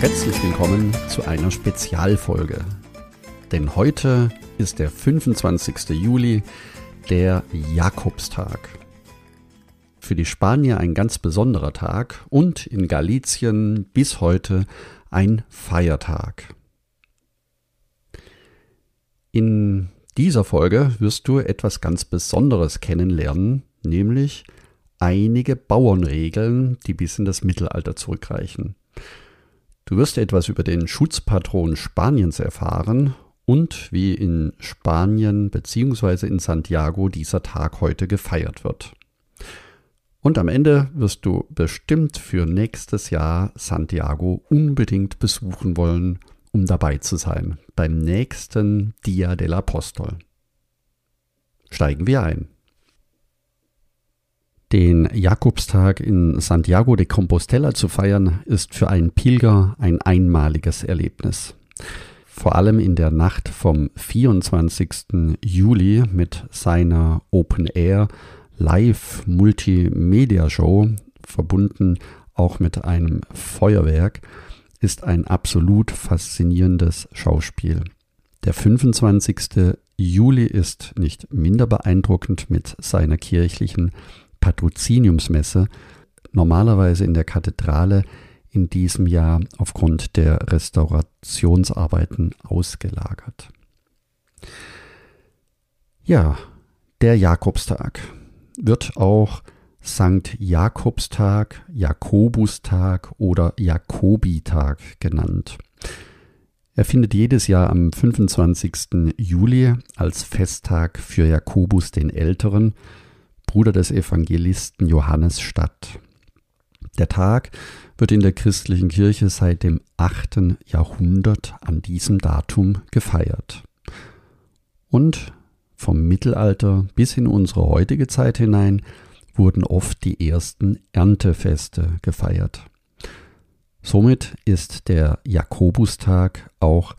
Herzlich willkommen zu einer Spezialfolge. Denn heute ist der 25. Juli, der Jakobstag. Für die Spanier ein ganz besonderer Tag und in Galizien bis heute ein Feiertag. In dieser Folge wirst du etwas ganz Besonderes kennenlernen, nämlich einige Bauernregeln, die bis in das Mittelalter zurückreichen. Du wirst etwas über den Schutzpatron Spaniens erfahren und wie in Spanien bzw. in Santiago dieser Tag heute gefeiert wird. Und am Ende wirst du bestimmt für nächstes Jahr Santiago unbedingt besuchen wollen, um dabei zu sein beim nächsten Dia del Apostol. Steigen wir ein. Den Jakobstag in Santiago de Compostela zu feiern, ist für einen Pilger ein einmaliges Erlebnis. Vor allem in der Nacht vom 24. Juli mit seiner Open Air Live Multimedia Show, verbunden auch mit einem Feuerwerk, ist ein absolut faszinierendes Schauspiel. Der 25. Juli ist nicht minder beeindruckend mit seiner kirchlichen Patroziniumsmesse normalerweise in der Kathedrale in diesem Jahr aufgrund der Restaurationsarbeiten ausgelagert. Ja, der Jakobstag wird auch Sankt Jakobstag, Jakobustag oder Jakobitag genannt. Er findet jedes Jahr am 25. Juli als Festtag für Jakobus den Älteren Bruder des Evangelisten Johannes statt. Der Tag wird in der christlichen Kirche seit dem 8. Jahrhundert an diesem Datum gefeiert. Und vom Mittelalter bis in unsere heutige Zeit hinein wurden oft die ersten Erntefeste gefeiert. Somit ist der Jakobustag auch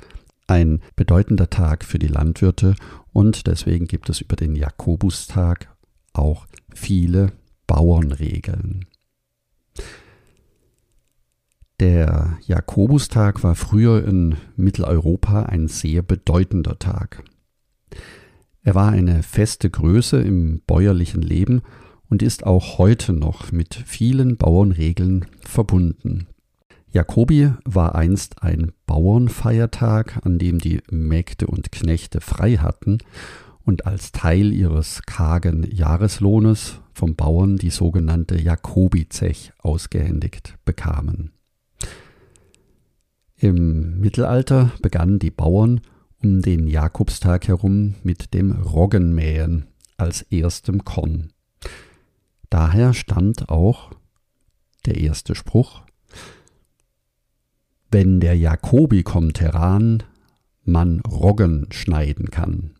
ein bedeutender Tag für die Landwirte und deswegen gibt es über den Jakobustag auch viele Bauernregeln. Der Jakobustag war früher in Mitteleuropa ein sehr bedeutender Tag. Er war eine feste Größe im bäuerlichen Leben und ist auch heute noch mit vielen Bauernregeln verbunden. Jakobi war einst ein Bauernfeiertag, an dem die Mägde und Knechte frei hatten und als Teil ihres kargen Jahreslohnes vom Bauern die sogenannte Jakobizech ausgehändigt bekamen. Im Mittelalter begannen die Bauern um den Jakobstag herum mit dem Roggenmähen als erstem Korn. Daher stammt auch der erste Spruch Wenn der Jakobi kommt heran, man Roggen schneiden kann.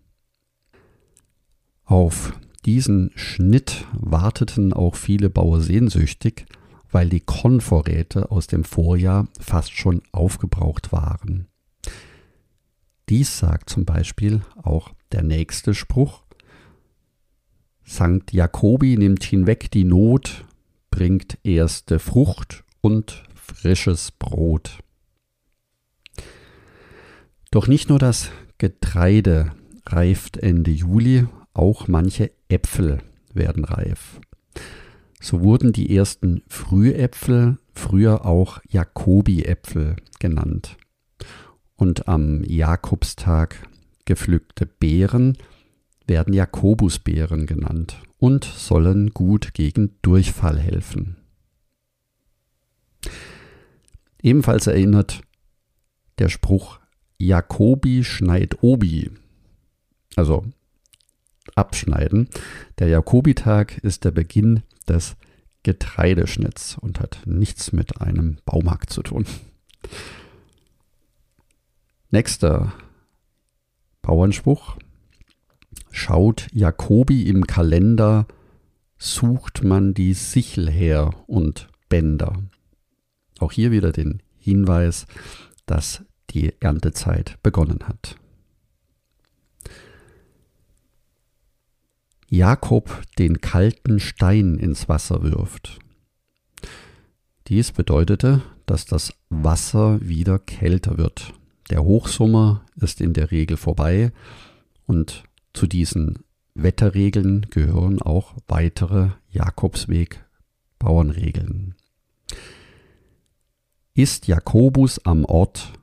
Auf diesen Schnitt warteten auch viele Bauer sehnsüchtig, weil die Kornvorräte aus dem Vorjahr fast schon aufgebraucht waren. Dies sagt zum Beispiel auch der nächste Spruch. Sankt Jakobi nimmt hinweg die Not, bringt erste Frucht und frisches Brot. Doch nicht nur das Getreide reift Ende Juli, auch manche Äpfel werden reif. So wurden die ersten Frühäpfel früher auch Jakobi-Äpfel genannt. Und am Jakobstag gepflückte Beeren werden Jakobusbeeren genannt und sollen gut gegen Durchfall helfen. Ebenfalls erinnert der Spruch Jakobi schneit Obi. Also abschneiden. Der Jakobitag ist der Beginn des Getreideschnitz und hat nichts mit einem Baumarkt zu tun. Nächster Bauernspruch. Schaut Jakobi im Kalender, sucht man die Sichel her und Bänder. Auch hier wieder den Hinweis, dass die Erntezeit begonnen hat. Jakob den kalten Stein ins Wasser wirft. Dies bedeutete, dass das Wasser wieder kälter wird. Der Hochsommer ist in der Regel vorbei und zu diesen Wetterregeln gehören auch weitere Jakobsweg-Bauernregeln. Ist Jakobus am Ort,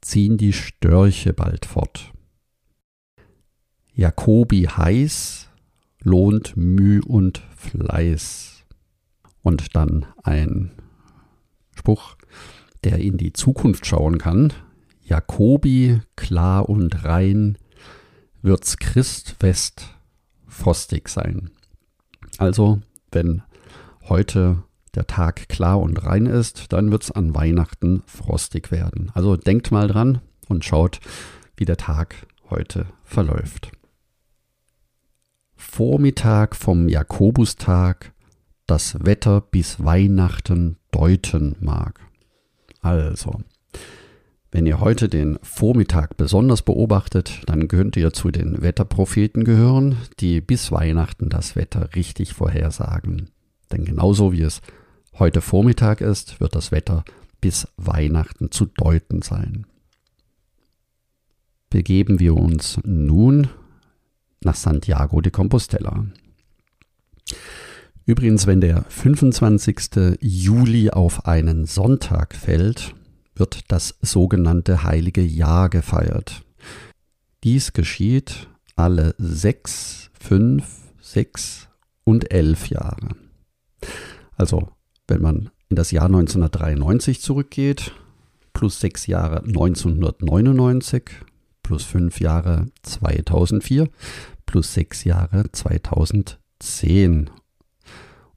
ziehen die Störche bald fort. Jakobi heiß, lohnt Müh und Fleiß. Und dann ein Spruch, der in die Zukunft schauen kann. Jakobi, klar und rein, wird's Christfest frostig sein. Also, wenn heute der Tag klar und rein ist, dann wird's an Weihnachten frostig werden. Also denkt mal dran und schaut, wie der Tag heute verläuft. Vormittag vom Jakobustag das Wetter bis Weihnachten deuten mag. Also, wenn ihr heute den Vormittag besonders beobachtet, dann könnt ihr zu den Wetterpropheten gehören, die bis Weihnachten das Wetter richtig vorhersagen. Denn genauso wie es heute Vormittag ist, wird das Wetter bis Weihnachten zu deuten sein. Begeben wir uns nun nach Santiago de Compostela. Übrigens, wenn der 25. Juli auf einen Sonntag fällt, wird das sogenannte Heilige Jahr gefeiert. Dies geschieht alle sechs, fünf, sechs und elf Jahre. Also, wenn man in das Jahr 1993 zurückgeht, plus sechs Jahre 1999, plus fünf Jahre 2004, plus sechs Jahre 2010.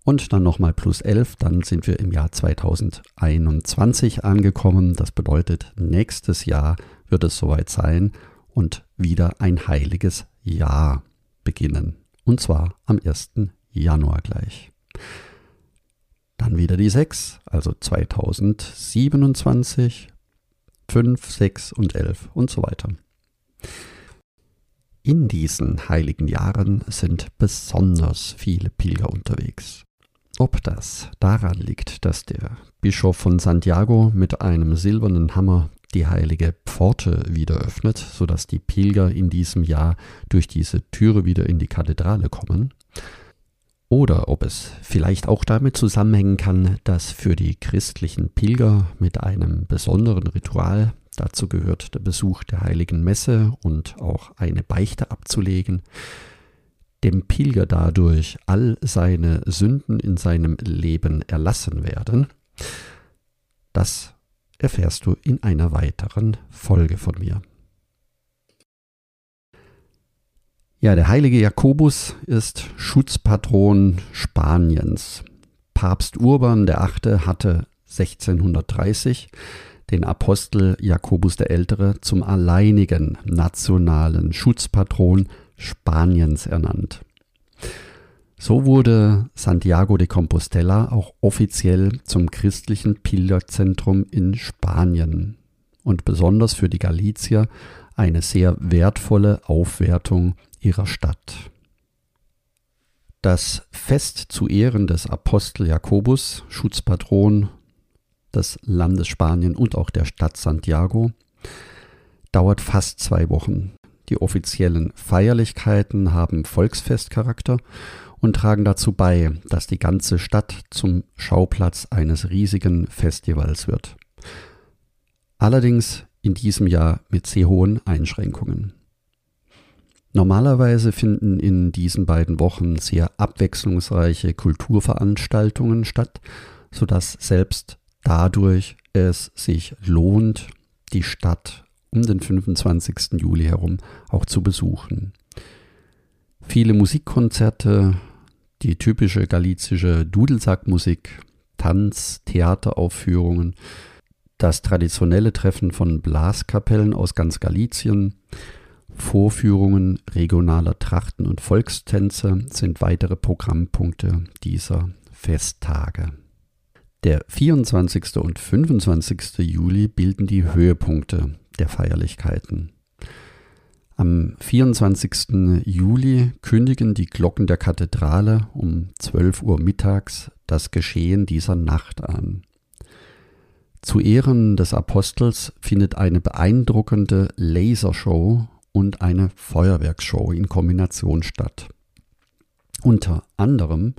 Und dann nochmal plus elf, dann sind wir im Jahr 2021 angekommen. Das bedeutet, nächstes Jahr wird es soweit sein und wieder ein heiliges Jahr beginnen. Und zwar am 1. Januar gleich. Dann wieder die 6, also 2027, 5, 6 und 11 und so weiter. In diesen heiligen Jahren sind besonders viele Pilger unterwegs. Ob das daran liegt, dass der Bischof von Santiago mit einem silbernen Hammer die heilige Pforte wieder öffnet, sodass die Pilger in diesem Jahr durch diese Türe wieder in die Kathedrale kommen, oder ob es vielleicht auch damit zusammenhängen kann, dass für die christlichen Pilger mit einem besonderen Ritual Dazu gehört der Besuch der heiligen Messe und auch eine Beichte abzulegen. Dem Pilger dadurch all seine Sünden in seinem Leben erlassen werden. Das erfährst du in einer weiteren Folge von mir. Ja, der heilige Jakobus ist Schutzpatron Spaniens. Papst Urban VIII. hatte 1630 den Apostel Jakobus der Ältere zum alleinigen nationalen Schutzpatron Spaniens ernannt. So wurde Santiago de Compostela auch offiziell zum christlichen Pilgerzentrum in Spanien und besonders für die Galizier eine sehr wertvolle Aufwertung ihrer Stadt. Das Fest zu Ehren des Apostel Jakobus, Schutzpatron des Landes Spanien und auch der Stadt Santiago, dauert fast zwei Wochen. Die offiziellen Feierlichkeiten haben Volksfestcharakter und tragen dazu bei, dass die ganze Stadt zum Schauplatz eines riesigen Festivals wird. Allerdings in diesem Jahr mit sehr hohen Einschränkungen. Normalerweise finden in diesen beiden Wochen sehr abwechslungsreiche Kulturveranstaltungen statt, sodass selbst dadurch es sich lohnt, die Stadt um den 25. Juli herum auch zu besuchen. Viele Musikkonzerte, Die typische galizische Dudelsackmusik, Tanz, Theateraufführungen, das traditionelle Treffen von Blaskapellen aus ganz Galizien, Vorführungen regionaler Trachten und Volkstänze sind weitere Programmpunkte dieser Festtage. Der 24. und 25. Juli bilden die Höhepunkte der Feierlichkeiten. Am 24. Juli kündigen die Glocken der Kathedrale um 12 Uhr mittags das Geschehen dieser Nacht an. Zu Ehren des Apostels findet eine beeindruckende Lasershow und eine Feuerwerksshow in Kombination statt. Unter anderem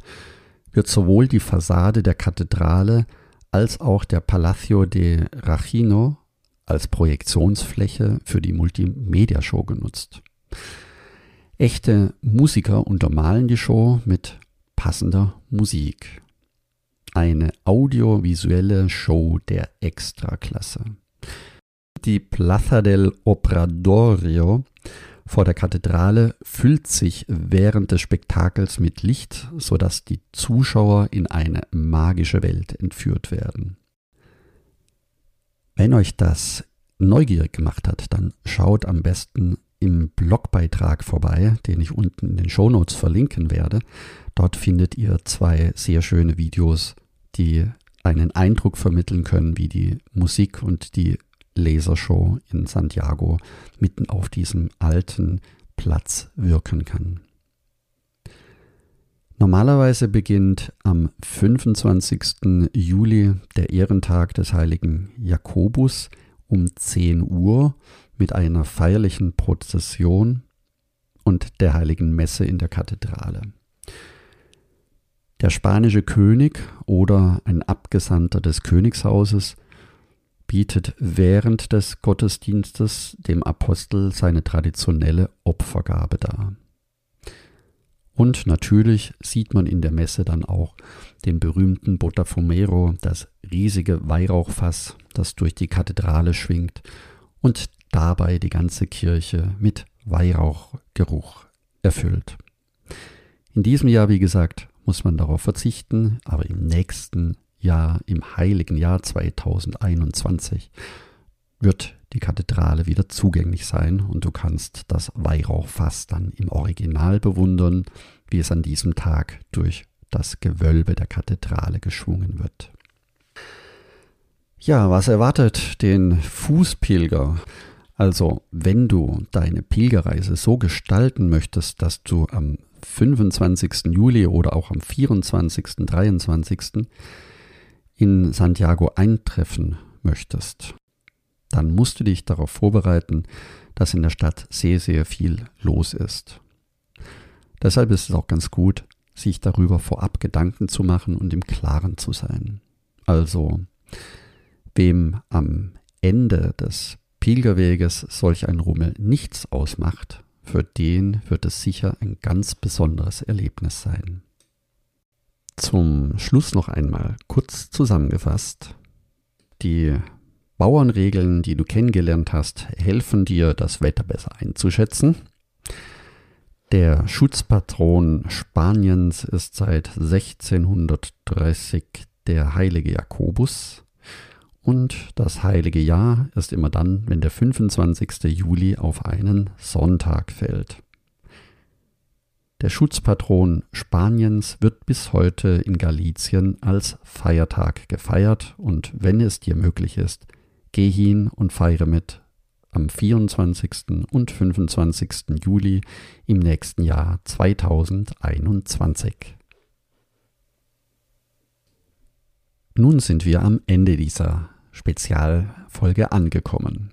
wird sowohl die Fassade der Kathedrale als auch der Palacio de Rachino als Projektionsfläche für die Multimedia-Show genutzt. Echte Musiker untermalen die Show mit passender Musik. Eine audiovisuelle Show der Extraklasse. Die Plaza del Obradorio vor der Kathedrale füllt sich während des Spektakels mit Licht, sodass die Zuschauer in eine magische Welt entführt werden. Wenn euch das neugierig gemacht hat, dann schaut am besten im Blogbeitrag vorbei, den ich unten in den Shownotes verlinken werde. Dort findet ihr zwei sehr schöne Videos, die einen Eindruck vermitteln können, wie die Musik und die Lasershow in Santiago mitten auf diesem alten Platz wirken kann. Normalerweise beginnt am 25. Juli der Ehrentag des heiligen Jakobus um 10 Uhr mit einer feierlichen Prozession und der heiligen Messe in der Kathedrale. Der spanische König oder ein Abgesandter des Königshauses bietet während des Gottesdienstes dem Apostel seine traditionelle Opfergabe dar. Und natürlich sieht man in der Messe dann auch den berühmten Botafumero, das riesige Weihrauchfass, das durch die Kathedrale schwingt und dabei die ganze Kirche mit Weihrauchgeruch erfüllt. In diesem Jahr, wie gesagt, muss man darauf verzichten, aber im nächsten Jahr, im heiligen Jahr 2021, wird die Kathedrale wieder zugänglich sein und du kannst das Weihrauchfass dann im Original bewundern, wie es an diesem Tag durch das Gewölbe der Kathedrale geschwungen wird. Ja, was erwartet den Fußpilger? Also, wenn du deine Pilgerreise so gestalten möchtest, dass du am 25. Juli oder auch am 24., 23. in Santiago eintreffen möchtest, dann musst du dich darauf vorbereiten, dass in der Stadt sehr, sehr viel los ist. Deshalb ist es auch ganz gut, sich darüber vorab Gedanken zu machen und im Klaren zu sein. Also, wem am Ende des Pilgerweges solch ein Rummel nichts ausmacht, für den wird es sicher ein ganz besonderes Erlebnis sein. Zum Schluss noch einmal kurz zusammengefasst. Die Bauernregeln, die du kennengelernt hast, helfen dir, das Wetter besser einzuschätzen. Der Schutzpatron Spaniens ist seit 1630 der heilige Jakobus und das heilige Jahr ist immer dann, wenn der 25. Juli auf einen Sonntag fällt. Der Schutzpatron Spaniens wird bis heute in Galizien als Feiertag gefeiert und wenn es dir möglich ist, Geh hin und feiere mit am 24. und 25. Juli im nächsten Jahr 2021. Nun sind wir am Ende dieser Spezialfolge angekommen.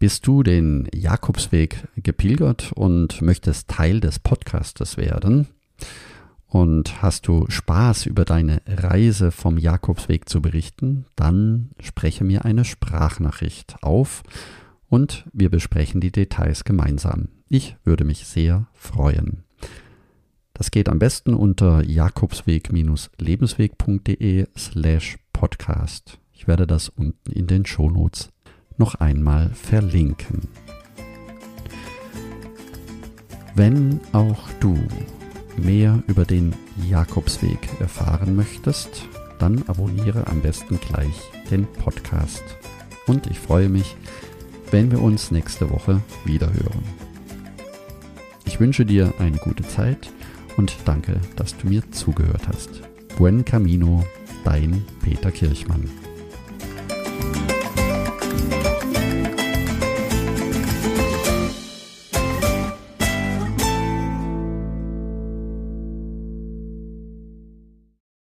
Bist du den Jakobsweg gepilgert und möchtest Teil des Podcastes werden? Und hast du Spaß über deine Reise vom Jakobsweg zu berichten, dann spreche mir eine Sprachnachricht auf und wir besprechen die Details gemeinsam. Ich würde mich sehr freuen. Das geht am besten unter jakobsweg-lebensweg.de slash podcast. Ich werde das unten in den Shownotes noch einmal verlinken. Wenn auch du mehr über den Jakobsweg erfahren möchtest, dann abonniere am besten gleich den Podcast. Und ich freue mich, wenn wir uns nächste Woche wieder hören. Ich wünsche dir eine gute Zeit und danke, dass du mir zugehört hast. Buen Camino, dein Peter Kirchmann.